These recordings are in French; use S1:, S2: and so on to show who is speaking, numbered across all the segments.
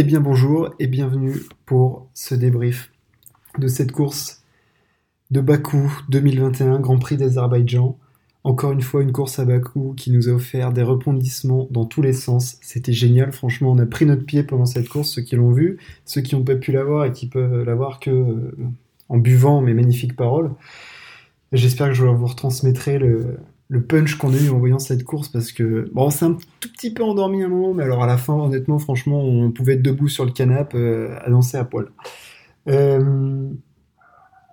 S1: Eh bien bonjour et bienvenue pour ce débrief de cette course de Bakou 2021 Grand Prix d'Azerbaïdjan. Encore une fois une course à Bakou qui nous a offert des rebondissements dans tous les sens. C'était génial, franchement on a pris notre pied pendant cette course, ceux qui l'ont vu, ceux qui n'ont pas pu la voir et qui peuvent la voir que euh, en buvant mes magnifiques paroles. J'espère que je vous retransmettrai le, le punch qu'on a eu en voyant cette course parce que bon, on s'est un tout petit peu endormi un moment, mais alors à la fin, honnêtement, franchement, on pouvait être debout sur le canapé euh, à danser à poil. Euh,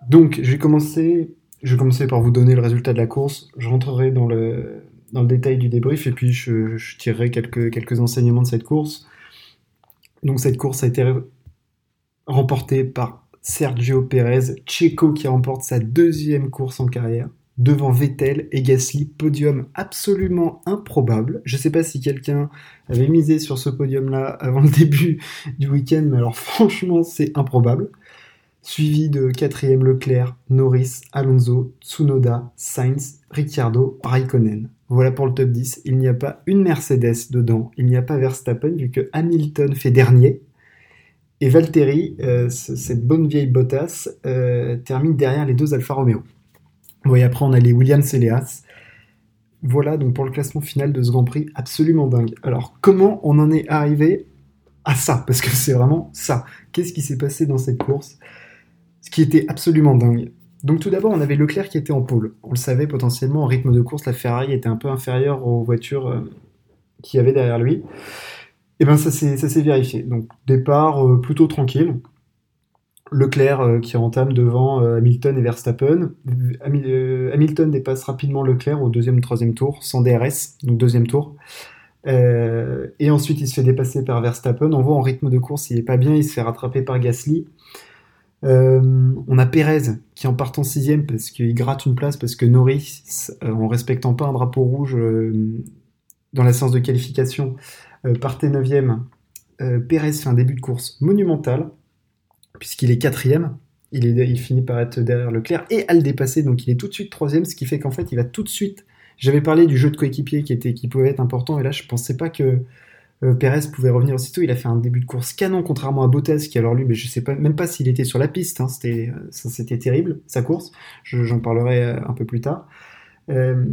S1: donc, je vais commencer. Je vais commencer par vous donner le résultat de la course. Je rentrerai dans le dans le détail du débrief et puis je, tirerai quelques quelques enseignements de cette course. Donc, cette course a été remportée par Sergio Pérez, Checo qui remporte sa deuxième course en carrière devant Vettel et Gasly, podium absolument improbable. Je ne sais pas si quelqu'un avait misé sur ce podium-là avant le début du week-end, mais alors franchement, c'est improbable. Suivi de quatrième Leclerc, Norris, Alonso, Tsunoda, Sainz, Ricciardo, Raikkonen. Voilà pour le top 10. Il n'y a pas une Mercedes dedans, il n'y a pas Verstappen vu que Hamilton fait dernier. Et Valtteri, euh, cette bonne vieille Bottas, euh, termine derrière les deux Alfa Romeo. Après, on a les Williams et les Haas. Voilà donc pour le classement final de ce Grand Prix absolument dingue. Alors, comment on en est arrivé à ça? Parce que c'est vraiment ça. Qu'est-ce qui s'est passé dans cette course? Ce qui était absolument dingue. Donc tout d'abord, on avait Leclerc qui était en pôle. On le savait potentiellement, en rythme de course, la Ferrari était un peu inférieure aux voitures euh, qu'il y avait derrière lui. Et eh bien ça s'est vérifié. Donc départ euh, plutôt tranquille. Leclerc euh, qui entame devant euh, Hamilton et Verstappen. Euh, Hamilton dépasse rapidement Leclerc au deuxième ou troisième tour, sans DRS, donc deuxième tour. et ensuite, il se fait dépasser par Verstappen. On voit en rythme de course, il n'est pas bien, il se fait rattraper par Gasly. on a Perez qui en partant sixième parce qu'il gratte une place parce que Norris, en respectant pas un drapeau rouge dans la séance de qualification, partait neuvième. Perez fait un début de course monumental puisqu'il est quatrième. Il, finit par être derrière Leclerc et à le dépasser, donc il est tout de suite troisième, ce qui fait qu'en fait il va tout de suite. J'avais parlé du jeu de coéquipier qui qui pouvait être important et là je pensais pas que euh, Perez pouvait revenir aussitôt. Il a fait un début de course canon contrairement à Bottas qui alors lui, mais je sais pas même pas s'il était sur la piste. Hein, c'était c'était terrible sa course. J'en parlerai euh, un peu plus tard. Euh,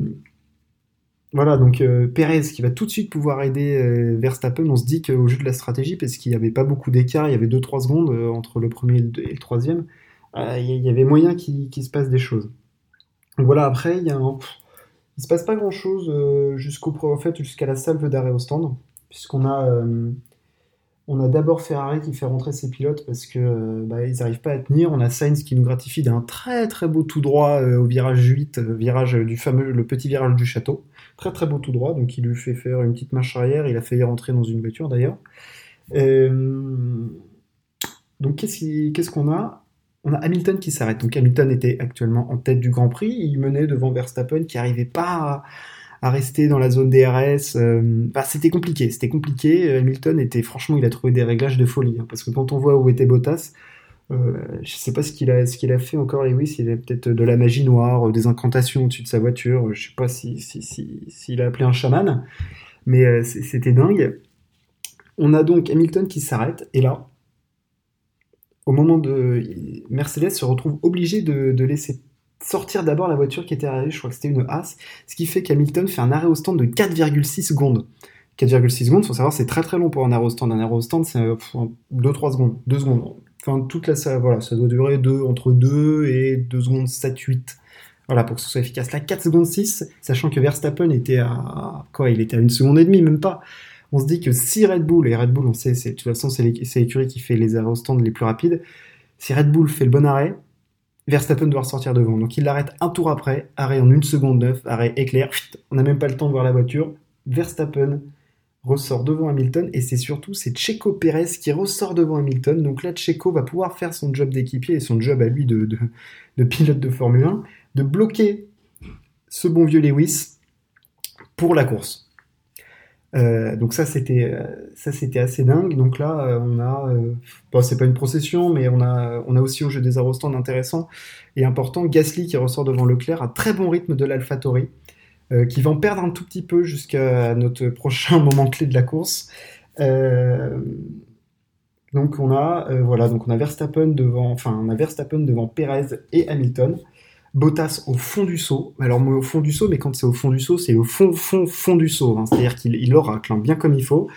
S1: voilà, donc euh, Perez qui va tout de suite pouvoir aider euh, Verstappen, on se dit qu'au jeu de la stratégie, parce qu'il n'y avait pas beaucoup d'écart, il y avait 2-3 secondes euh, entre le premier et le, troisième, il y avait moyen qu'il se passe des choses. Donc voilà, après, il y se passe pas grand-chose jusqu'au en fait, jusqu'à la salve d'arrêt au stand, puisqu'on a on a d'abord Ferrari qui fait rentrer ses pilotes parce que euh, bah, ils n'arrivent pas à tenir. On a Sainz qui nous gratifie d'un très très beau tout droit euh, au virage 8, euh, virage du fameux le petit virage du château. Très très beau tout droit, donc il lui fait faire une petite marche arrière. Il a failli rentrer dans une voiture d'ailleurs. donc qu'est-ce qu'on a? On a Hamilton qui s'arrête. Donc Hamilton était actuellement en tête du Grand Prix. Il menait devant Verstappen qui n'arrivait pas à à rester dans la zone DRS. Euh, c'était compliqué, c'était compliqué. Euh, Hamilton était, franchement, il a trouvé des réglages de folie. Hein, parce que quand on voit où était Bottas, euh, je sais pas ce qu'il a, ce qu'il a fait encore Lewis. Il a peut-être de la magie noire, des incantations au-dessus de sa voiture. Je sais pas si, s'il si, a appelé un chaman, mais c'était dingue. On a donc Hamilton qui s'arrête et là, au moment de Mercedes se retrouve obligé de, de laisser sortir d'abord la voiture qui était arrivée, je crois que c'était une As, ce qui fait qu'Hamilton fait un arrêt au stand de 4,6 secondes. 4,6 secondes, faut savoir, c'est très très long pour un arrêt au stand. Un arrêt au stand, c'est 2-3 euh, secondes, 2 secondes. Enfin, toute la, ça, voilà, ça doit durer entre 2 et 2 secondes 7-8. Voilà, pour que ce soit efficace. Là, 4 secondes 6, sachant que Verstappen était à, quoi, il était à une seconde et demie, même pas. On se dit que si Red Bull, et Red Bull, on sait, de toute façon, c'est l'écurie qui fait les arrêts au stand les plus rapides, si Red Bull fait le bon arrêt, Verstappen doit sortir devant. Donc il l'arrête un tour après, arrêt en une seconde neuf, arrêt éclair, on n'a même pas le temps de voir la voiture. Verstappen ressort devant Hamilton et c'est surtout c'est Checo Pérez qui ressort devant Hamilton. Donc là Checo va pouvoir faire son job d'équipier et son job à lui de, de pilote de Formule 1, de bloquer ce bon vieux Lewis pour la course. Euh, donc ça c'était euh, ça c'était assez dingue. Donc là euh, on a bon, c'est pas une procession mais on a on a aussi au jeu des aérostands intéressant et important Gasly qui ressort devant Leclerc à très bon rythme de l'AlphaTauri qui va en perdre un tout petit peu jusqu'à notre prochain moment clé de la course. Donc on a euh, voilà, donc on a Verstappen devant, enfin on a Verstappen devant Perez et Hamilton. Bottas au fond du saut. Alors au fond du saut, mais quand c'est au fond du saut, c'est au fond fond fond du saut. Hein. C'est-à-dire qu'il il oracle hein, bien comme il faut,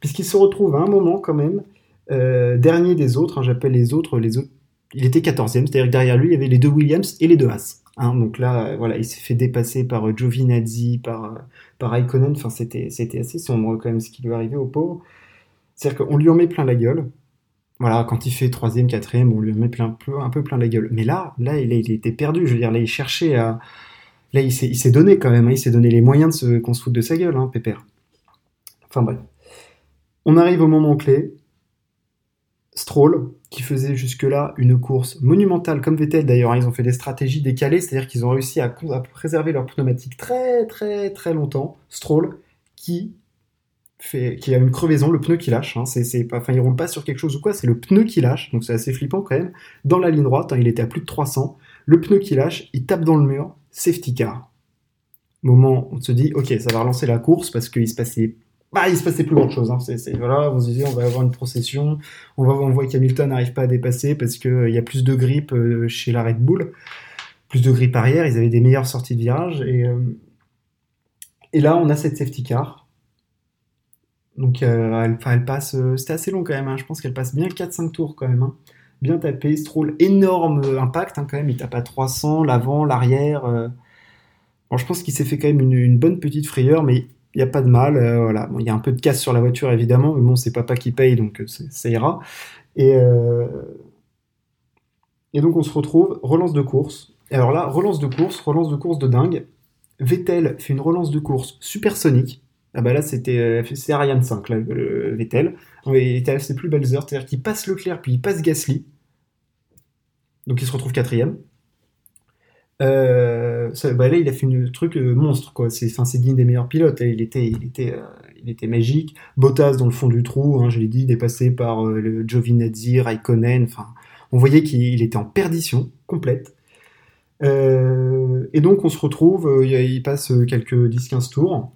S1: puisqu'il se retrouve à un moment quand même euh, dernier des autres. Hein, j'appelle les autres les autres. Il était 14e, c'est-à-dire que derrière lui il y avait les deux Williams et les deux Haas. donc là, voilà, il s'est fait dépasser par euh, Giovinazzi, par par Raikkonen. Enfin, c'était c'était assez sombre quand même ce qui lui arrivait au pauvre. C'est-à-dire qu'on lui en met plein la gueule voilà, quand il fait troisième, quatrième, on lui met plein, un peu plein la gueule. Mais là, là, il, était perdu. Je veux dire, là, il cherchait à. Là, il s'est donné quand même. Hein. il s'est donné les moyens de se, qu'on se foute de sa gueule, hein, Pépère. Enfin bref. On arrive au moment clé. Stroll, qui faisait jusque-là une course monumentale, comme Vettel d'ailleurs. Hein. ils ont fait des stratégies décalées, c'est-à-dire qu'ils ont réussi à, à préserver leur pneumatique très, très, très longtemps. Stroll, qui qui a une crevaison, le pneu qui lâche. Hein, c'est, pas, enfin, il roule pas sur quelque chose ou quoi, c'est le pneu qui lâche. Donc c'est assez flippant quand même. Dans la ligne droite, hein, il était à plus de 300. Le pneu qui lâche, il tape dans le mur, safety car. Moment, on se dit, ok, ça va relancer la course parce qu'il se passait, bah, il se passait plus grand chose. Hein. Voilà, on se disait, on va avoir une procession. On va, on voit qu'Hamilton n'arrive pas à dépasser parce que euh, y a plus de grippe euh, chez la Red Bull, plus de grippe arrière. Ils avaient des meilleures sorties de virage et euh, et là, on a cette safety car donc euh, elle, passe, euh, c'était assez long quand même, hein. je pense qu'elle passe bien 4-5 tours quand même. Hein. Bien tapé, Stroll, énorme euh, impact hein, quand même, il tape à 300, l'avant, l'arrière. Bon, je pense qu'il s'est fait quand même une, bonne petite frayeur, mais il n'y a pas de mal. il y a un peu de casse sur la voiture évidemment, mais bon, c'est papa qui paye, donc ça ira. Et, et donc on se retrouve, relance de course. Et alors là, relance de course, relance de course de dingue. Vettel fait une relance de course supersonique ah bah là, c'était euh, c'est Ariane 5, là, le Vettel. À ses plus belles heures, c'est-à-dire qu'il passe Leclerc, puis il passe Gasly. Donc il se retrouve quatrième. Euh, bah là, il a fait un truc euh, monstre, quoi. C'est, c'est digne des meilleurs pilotes. Il était, il était, il était magique. Bottas dans le fond du trou, hein, je l'ai dit, dépassé par le Giovinazzi, Raikkonen. Enfin, on voyait qu'il était en perdition complète. et donc on se retrouve, il passe quelques 10-15 tours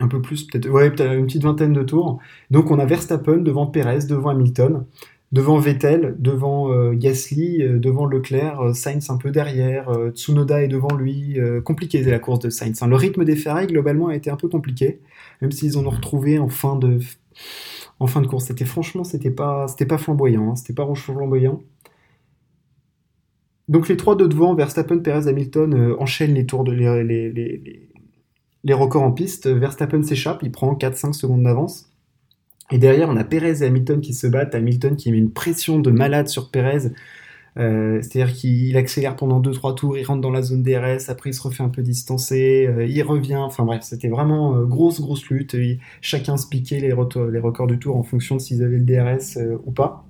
S1: un peu plus, peut-être, ouais, peut-être une petite vingtaine de tours. Donc on a Verstappen devant Perez, devant Hamilton, devant Vettel, devant euh, Gasly, euh, devant Leclerc, euh, Sainz un peu derrière, Tsunoda est devant lui. compliqué la course de Sainz. Hein. Le rythme des Ferrari globalement a été un peu compliqué, même s'ils en ont retrouvé en fin de en fin de course. C'était franchement, c'était pas pas flamboyant, hein. c'était pas rouge flamboyant. Donc les trois de devant, Verstappen, Perez, Hamilton enchaînent les tours de records en piste, Verstappen s'échappe, il prend 4-5 secondes d'avance. Et derrière, on a Perez et Hamilton qui se battent. Hamilton qui met une pression de malade sur Perez. Euh, c'est-à-dire qu'il accélère pendant 2-3 tours, il rentre dans la zone DRS, après il se refait un peu distancer, euh, il revient. Enfin bref, c'était vraiment euh, grosse, grosse lutte. chacun se piquait les, les, records du tour en fonction de s'ils avaient le DRS ou pas.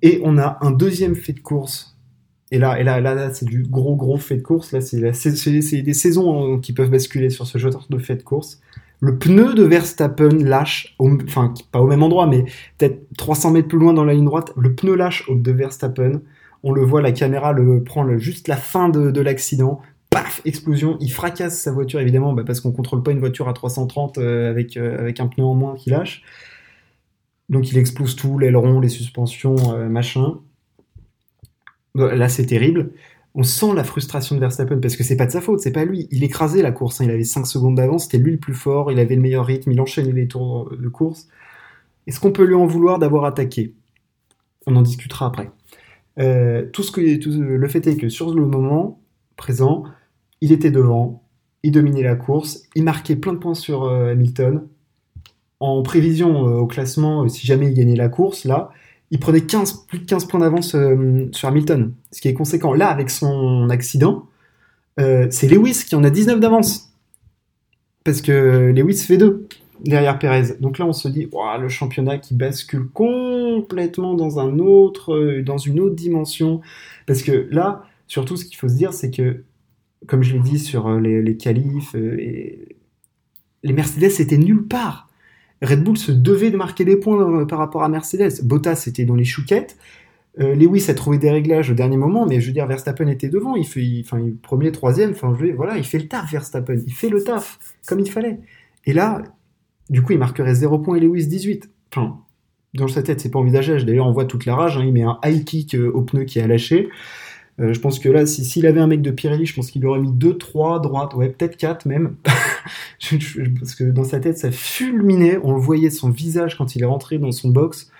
S1: Et on a un deuxième fait de course et là, et là, là, c'est du gros, gros fait de course. Là, c'est des saisons hein, qui peuvent basculer sur ce genre de fait de course. Le pneu de Verstappen lâche, enfin, pas au même endroit, mais peut-être 300 mètres plus loin dans la ligne droite. Le pneu lâche de Verstappen. On le voit, la caméra le prend juste la fin de, l'accident. Paf, explosion. Il fracasse sa voiture, évidemment, bah, parce qu'on contrôle pas une voiture à 330 euh, avec, euh, avec un pneu en moins qui lâche. Donc il explose tout, l'aileron, les suspensions, euh, machin. Là, c'est terrible. On sent la frustration de Verstappen parce que c'est pas de sa faute, c'est pas lui. Il écrasait la course, hein. il avait 5 secondes d'avance, c'était lui le plus fort, il avait le meilleur rythme, il enchaînait les tours de course. Est-ce qu'on peut lui en vouloir d'avoir attaqué? On en discutera après. Euh, tout ce que, le fait est que sur le moment présent, il était devant, il dominait la course, il marquait plein de points sur euh, Hamilton. En prévision euh, au classement, si jamais il gagnait la course, là, il prenait 15, plus de 15 points d'avance euh, sur Hamilton, ce qui est conséquent. Là, avec son accident, euh, c'est Lewis qui en a 19 d'avance. Parce que Lewis fait 2 derrière Perez. Donc là, on se dit, le championnat qui bascule complètement dans, un autre, euh, dans une autre dimension. Parce que là, surtout, ce qu'il faut se dire, c'est que, comme je l'ai dit sur les, les qualifs, et... les Mercedes étaient nulle part. Red Bull se devait de marquer des points euh, par rapport à Mercedes. Bottas était dans les chouquettes. Euh, Lewis a trouvé des réglages au dernier moment, mais je veux dire, Verstappen était devant. Il fait, enfin, premier, troisième. Enfin, voilà, il fait le taf, Verstappen. Il fait le taf comme il fallait. Et là, du coup, il marquerait 0 points et Lewis 18. Enfin, dans sa tête, c'est pas envisageable. D'ailleurs, on voit toute la rage. Hein. il met un high kick au pneu qui a lâché. Je pense que là, s'il si, avait un mec de Pirelli, je pense qu'il aurait mis 2, 3 droites, ouais, peut-être 4 même. parce que dans sa tête, ça fulminait. On le voyait son visage quand il est rentré dans son box.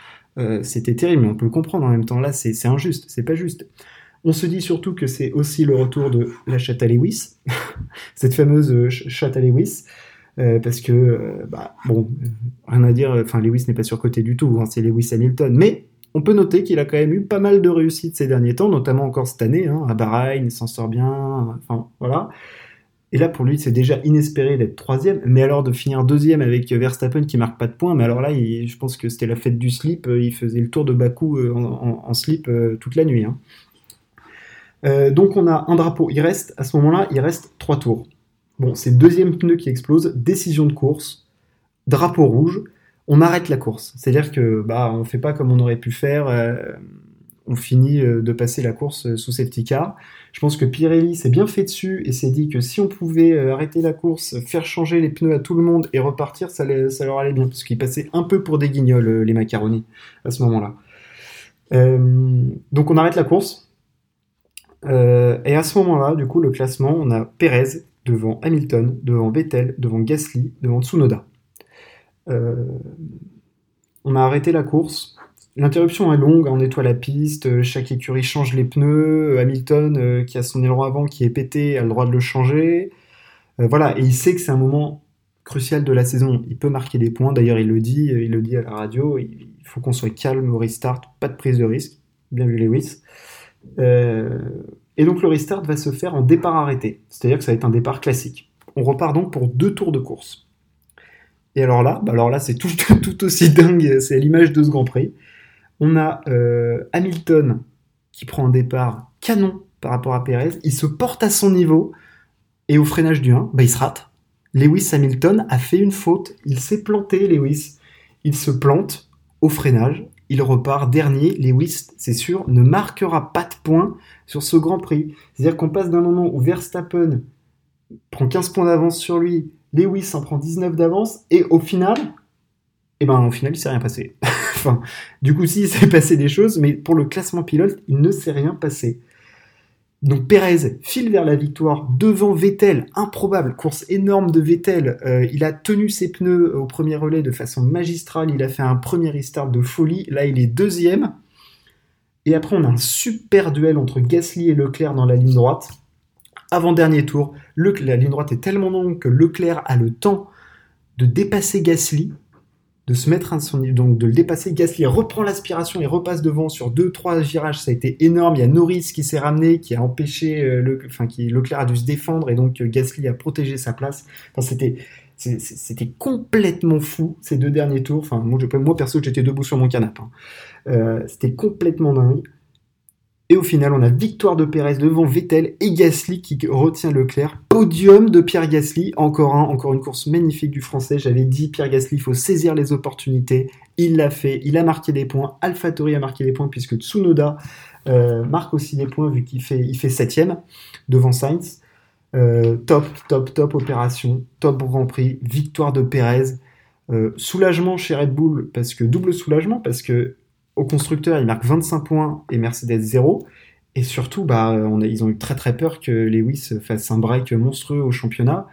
S1: C'était terrible, mais on peut le comprendre en même temps. Là, c'est injuste, c'est pas juste. On se dit surtout que c'est aussi le retour de la chatte à Lewis, cette fameuse euh, chatte à Lewis, euh, parce que, euh, bah, bon, rien à dire, enfin, Lewis n'est pas surcoté du tout, hein, c'est Lewis Hamilton, mais on peut noter qu'il a quand même eu pas mal de réussites ces derniers temps, notamment encore cette année, hein, à Bahreïn, il s'en sort bien, enfin, voilà. Et là, pour lui, c'est déjà inespéré d'être troisième, mais alors de finir deuxième avec Verstappen qui marque pas de points, mais alors là, je pense que c'était la fête du slip, il faisait le tour de Bakou en, slip toute la nuit. Hein. Euh, donc on a un drapeau, il reste, à ce moment-là, il reste trois tours. Bon, c'est deuxième pneu qui explose, décision de course, drapeau rouge, on arrête la course. C'est-à-dire que bah on fait pas comme on aurait pu faire, euh, on finit euh, de passer la course sous safety car. Je pense que Pirelli s'est bien fait dessus et s'est dit que si on pouvait arrêter la course, faire changer les pneus à tout le monde et repartir, ça, leur allait bien, parce qu'ils passaient un peu pour des guignols, les macaronis, à ce moment-là. donc on arrête la course, euh, et à ce moment-là, du coup, le classement, on a Perez devant Hamilton, devant Vettel, devant Gasly, devant Tsunoda. Euh, on a arrêté la course. L'interruption est longue, on nettoie la piste, chaque écurie change les pneus. Hamilton, euh, qui a son aileron avant qui est pété, a le droit de le changer. voilà, et il sait que c'est un moment crucial de la saison. Il peut marquer des points. D'ailleurs, il le dit, il le dit à la radio. Il faut qu'on soit calme au restart, pas de prise de risque. Bien vu Lewis. Euh, et donc le restart va se faire en départ arrêté, c'est-à-dire que ça va être un départ classique. On repart donc pour deux tours de course. Et alors là, bah alors là c'est tout, aussi dingue, c'est l'image de ce Grand Prix. On a euh, Hamilton qui prend un départ canon par rapport à Perez, il se porte à son niveau, et au freinage du 1, bah, il se rate. Lewis Hamilton a fait une faute, il s'est planté Lewis. Il se plante au freinage, il repart dernier. Lewis, c'est sûr, ne marquera pas de points sur ce Grand Prix. C'est-à-dire qu'on passe d'un moment où Verstappen prend 15 points d'avance sur lui, Lewis en prend 19 d'avance, et au final, eh ben, au final, il s'est rien passé. du coup, si, il s'est passé des choses, mais pour le classement pilote, il ne s'est rien passé. Donc Perez file vers la victoire devant Vettel, improbable, course énorme de Vettel. Euh, il a tenu ses pneus au premier relais de façon magistrale, il a fait un premier restart de folie, là il est deuxième. Et après on a un super duel entre Gasly et Leclerc dans la ligne droite. Avant-dernier tour, la ligne droite est tellement longue que Leclerc a le temps de dépasser Gasly de se mettre à son donc de le dépasser. Gasly reprend l'aspiration et repasse devant sur deux, trois virages. Ça a été énorme. Il y a Norris qui s'est ramené, qui a empêché, euh, enfin, qui, Leclerc a dû se défendre et donc euh, Gasly a protégé sa place. C'était, c'était complètement fou ces deux derniers tours. Moi, je, perso, j'étais debout sur mon canapé. Hein. Euh, c'était complètement dingue. Et au final, on a victoire de Pérez devant Vettel et Gasly qui retient Leclerc. Podium de Pierre Gasly, encore un, encore une course magnifique du français. J'avais dit Pierre Gasly, il faut saisir les opportunités. Il l'a fait, il a marqué des points. AlphaTauri a marqué des points puisque Tsunoda euh, marque aussi des points vu qu'il fait, fait septième devant Sainz. Euh, top, top, top opération, top Grand Prix, victoire de Pérez. Euh, soulagement chez Red Bull parce que double soulagement parce que au constructeur, il marque 25 points et Mercedes 0. Et surtout, bah, on a, ils ont eu très très peur que Lewis fasse un break monstrueux au championnat.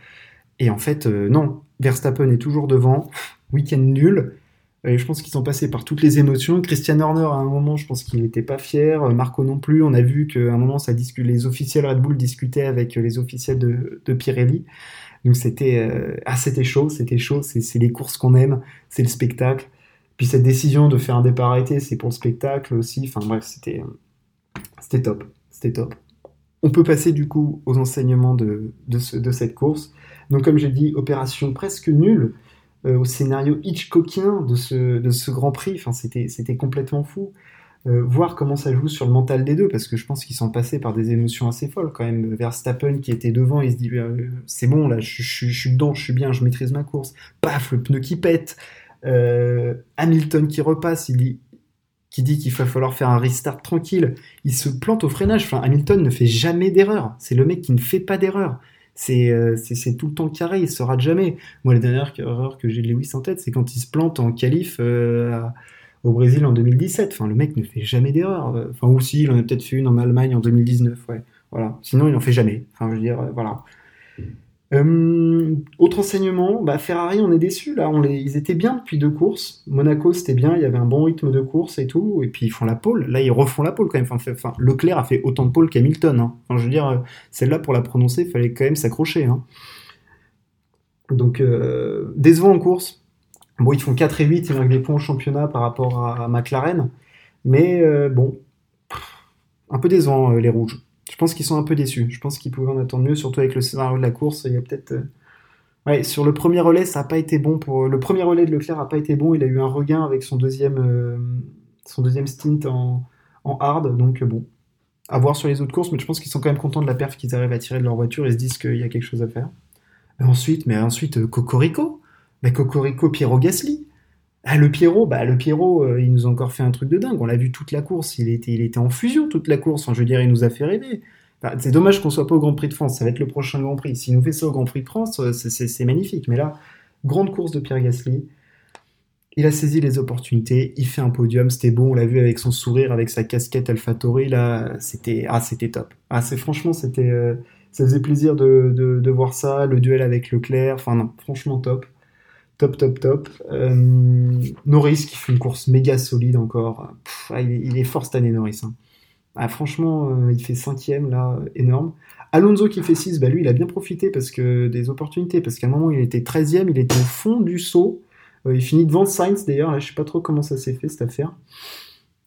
S1: Et en fait, euh, non, Verstappen est toujours devant. Week-end nul. Je pense qu'ils sont passés par toutes les émotions. Christian Horner, à un moment, je pense qu'il n'était pas fier. Marco non plus. On a vu qu'à un moment, ça les officiels Red Bull discutaient avec les officiels de, de Pirelli. Donc c'était euh, ah, c'était chaud, c'était chaud. C'est les courses qu'on aime, c'est le spectacle. Puis cette décision de faire un départ arrêté, c'est pour le spectacle aussi. Enfin bref, c'était c'était top, c'était top. On peut passer du coup aux enseignements de, de, cette course. Donc comme j'ai dit, opération presque nulle euh, au scénario Hitchcockien de ce, de ce Grand Prix. Enfin c'était c'était complètement fou. Euh, voir comment ça joue sur le mental des deux, parce que je pense qu'ils sont passés par des émotions assez folles quand même. Verstappen qui était devant, il se dit euh, c'est bon là, je, suis dedans, je suis bien, je maîtrise ma course. Paf, le pneu qui pète. Euh, Hamilton qui repasse, dit, qui dit qu'il va falloir faire un restart tranquille. Il se plante au freinage. Enfin, Hamilton ne fait jamais d'erreur. C'est le mec qui ne fait pas d'erreur. C'est euh, tout le temps carré, il se rate jamais. Moi, la dernière erreur que j'ai de Lewis en tête, c'est quand il se plante en qualif euh, au Brésil en 2017. Enfin, le mec ne fait jamais d'erreur. Enfin, ou si, il en a peut-être fait une en Allemagne en 2019. Ouais, voilà. Sinon, il n'en fait jamais. Enfin, je veux dire, voilà. Euh, autre enseignement, bah, Ferrari, on est déçu là. On les, ils étaient bien depuis deux courses. Monaco, c'était bien, il y avait un bon rythme de course et tout. Et puis ils font la pole. Là, ils refont la pole quand même. Enfin, Leclerc a fait autant de pole qu'Hamilton. Hein. Je veux dire, euh, celle-là pour la prononcer, il fallait quand même s'accrocher. Hein. Donc, euh, décevant en course. Bon, ils font 4 et 8, ils marquent des points au championnat par rapport à, McLaren. Mais bon, un peu décevant les rouges. Je pense qu'ils sont un peu déçus. Je pense qu'ils pouvaient en attendre mieux, surtout avec le scénario de la course. Il y a peut-être. Euh, ouais, sur le premier relais, ça n'a pas été bon pour. Le premier relais de Leclerc n'a pas été bon. Il a eu un regain avec son deuxième, euh, son deuxième stint en, en hard. Donc bon, à voir sur les autres courses. Mais je pense qu'ils sont quand même contents de la perf qu'ils arrivent à tirer de leur voiture et se disent qu'il y a quelque chose à faire. Ensuite, mais ensuite, euh, Cocorico. Mais Cocorico, Piero Gasly. Ah, le Pierrot, bah, le Pierrot, euh, il nous a encore fait un truc de dingue. On l'a vu toute la course. Il était, il était en fusion toute la course. je veux dire, il nous a fait rêver. c'est dommage qu'on soit pas au Grand Prix de France. Ça va être le prochain Grand Prix. S'il nous fait ça au Grand Prix de France, euh, c'est magnifique. Mais là, grande course de Pierre Gasly. Il a saisi les opportunités. Il fait un podium. C'était bon. On l'a vu avec son sourire, avec sa casquette AlphaTauri. Là, c'était, ah, c'était top. Ah, c'est franchement, c'était, euh, ça faisait plaisir de, de, de voir ça. Le duel avec Leclerc. Enfin, non, franchement top. Top, top, top. Euh, Norris qui fait une course méga solide encore. Ah, il, est fort cette année, Norris. Hein. Ah, franchement, euh, il fait cinquième là, énorme. Alonso qui fait 6, bah lui il a bien profité parce que des opportunités, parce qu'à un moment il était 13ème, il était au fond du saut. Euh, il finit devant Sainz d'ailleurs, je sais pas trop comment ça s'est fait cette affaire.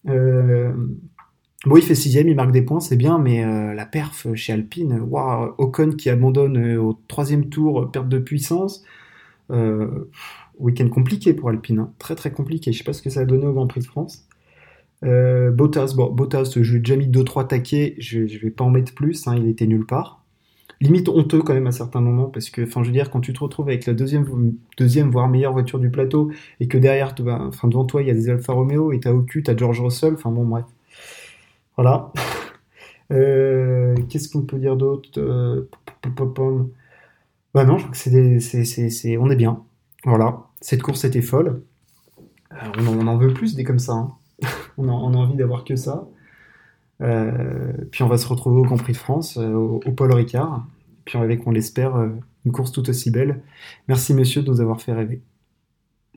S1: Bon, il fait 6 il marque des points, c'est bien, mais la perf chez Alpine, Ocon qui abandonne au troisième tour, perte de puissance. Euh, week-end compliqué pour Alpine, hein. très très compliqué. Je sais pas ce que ça a donné au Grand Prix de France. Euh, Bottas, bon, Bottas, je lui ai déjà mis 2-3 taquets, je, je vais pas en mettre plus, hein, il était nulle part. Limite honteux quand même à certains moments, parce que, je veux dire, quand tu te retrouves avec la deuxième, deuxième voire meilleure voiture du plateau, et que derrière, enfin, devant toi, il y a des Alfa Romeo, et t'as cul, t'as George Russell, enfin bon, bref. Voilà. Euh, qu'est-ce qu'on peut dire d'autre? Bah non, je crois que c'est, on est bien. Voilà, cette course était folle. Euh, on, en, veut plus des comme ça. Hein. on, a, envie d'avoir que ça. Euh, puis on va se retrouver au Grand Prix de France, euh, au, Paul Ricard. Puis avec, on l'espère, une course tout aussi belle. Merci monsieur de nous avoir fait rêver.